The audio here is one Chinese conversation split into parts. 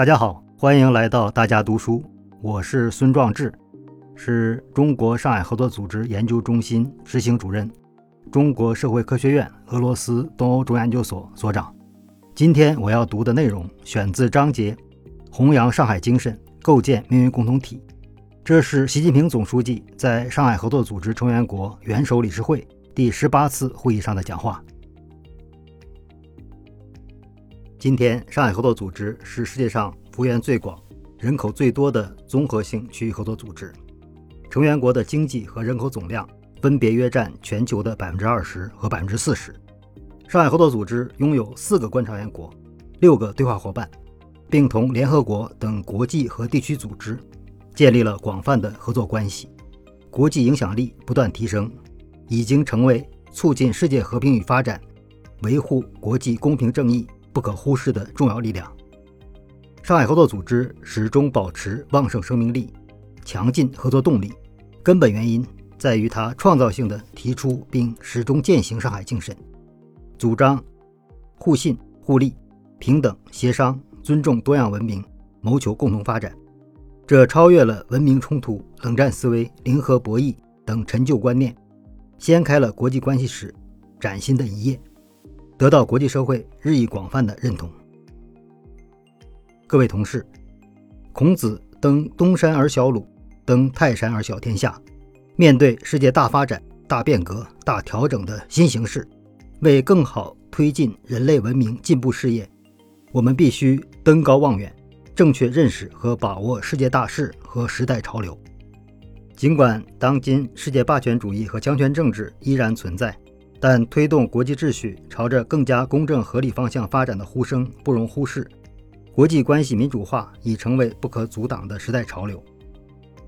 大家好，欢迎来到大家读书，我是孙壮志，是中国上海合作组织研究中心执行主任，中国社会科学院俄罗斯东欧中研究所所长。今天我要读的内容选自章节“弘扬上海精神，构建命运共同体”，这是习近平总书记在上海合作组织成员国元首理事会第十八次会议上的讲话。今天，上海合作组织是世界上幅员最广、人口最多的综合性区域合作组织，成员国的经济和人口总量分别约占全球的百分之二十和百分之四十。上海合作组织拥有四个观察员国、六个对话伙伴，并同联合国等国际和地区组织建立了广泛的合作关系，国际影响力不断提升，已经成为促进世界和平与发展、维护国际公平正义。不可忽视的重要力量。上海合作组织始终保持旺盛生命力、强劲合作动力，根本原因在于它创造性的提出并始终践行上海精神，主张互信互利、平等协商、尊重多样文明，谋求共同发展。这超越了文明冲突、冷战思维、零和博弈等陈旧观念，掀开了国际关系史崭新的一页。得到国际社会日益广泛的认同。各位同事，孔子登东山而小鲁，登泰山而小天下。面对世界大发展、大变革、大调整的新形势，为更好推进人类文明进步事业，我们必须登高望远，正确认识和把握世界大势和时代潮流。尽管当今世界霸权主义和强权政治依然存在。但推动国际秩序朝着更加公正合理方向发展的呼声不容忽视，国际关系民主化已成为不可阻挡的时代潮流。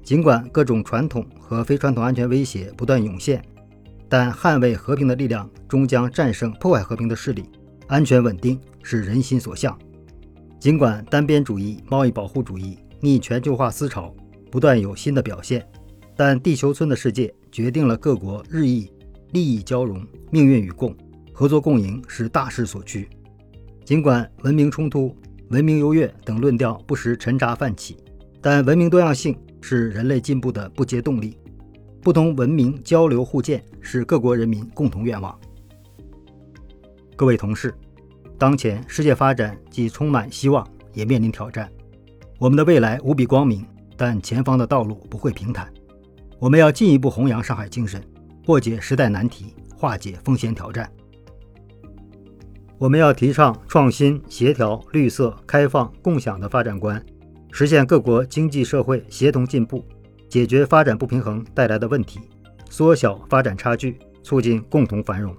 尽管各种传统和非传统安全威胁不断涌现，但捍卫和平的力量终将战胜破坏和平的势力。安全稳定是人心所向。尽管单边主义、贸易保护主义、逆全球化思潮不断有新的表现，但地球村的世界决定了各国日益。利益交融、命运与共、合作共赢是大势所趋。尽管文明冲突、文明优越等论调不时沉渣泛起，但文明多样性是人类进步的不竭动力。不同文明交流互鉴是各国人民共同愿望。各位同事，当前世界发展既充满希望，也面临挑战。我们的未来无比光明，但前方的道路不会平坦。我们要进一步弘扬上海精神。破解时代难题，化解风险挑战。我们要提倡创新、协调、绿色、开放、共享的发展观，实现各国经济社会协同进步，解决发展不平衡带来的问题，缩小发展差距，促进共同繁荣。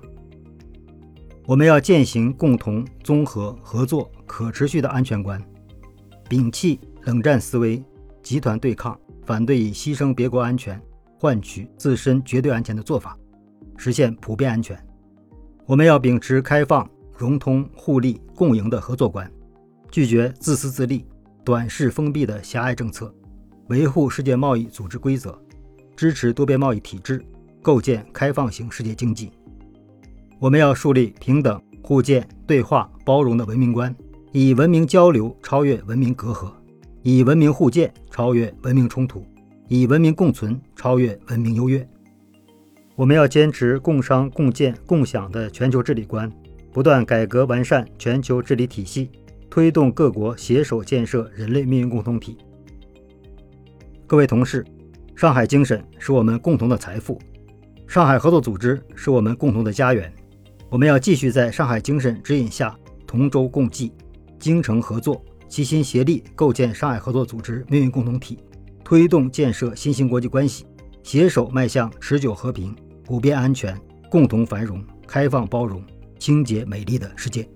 我们要践行共同、综合、合作、可持续的安全观，摒弃冷战思维、集团对抗，反对以牺牲别国安全。换取自身绝对安全的做法，实现普遍安全。我们要秉持开放、融通、互利、共赢的合作观，拒绝自私自利、短视封闭的狭隘政策，维护世界贸易组织规则，支持多边贸易体制，构建开放型世界经济。我们要树立平等、互鉴、对话、包容的文明观，以文明交流超越文明隔阂，以文明互鉴超越文明冲突。以文明共存超越文明优越，我们要坚持共商共建共享的全球治理观，不断改革完善全球治理体系，推动各国携手建设人类命运共同体。各位同事，上海精神是我们共同的财富，上海合作组织是我们共同的家园。我们要继续在上海精神指引下同舟共济，精诚合作，齐心协力构建上海合作组织命运共同体。推动建设新型国际关系，携手迈向持久和平、普遍安全、共同繁荣、开放包容、清洁美丽的世界。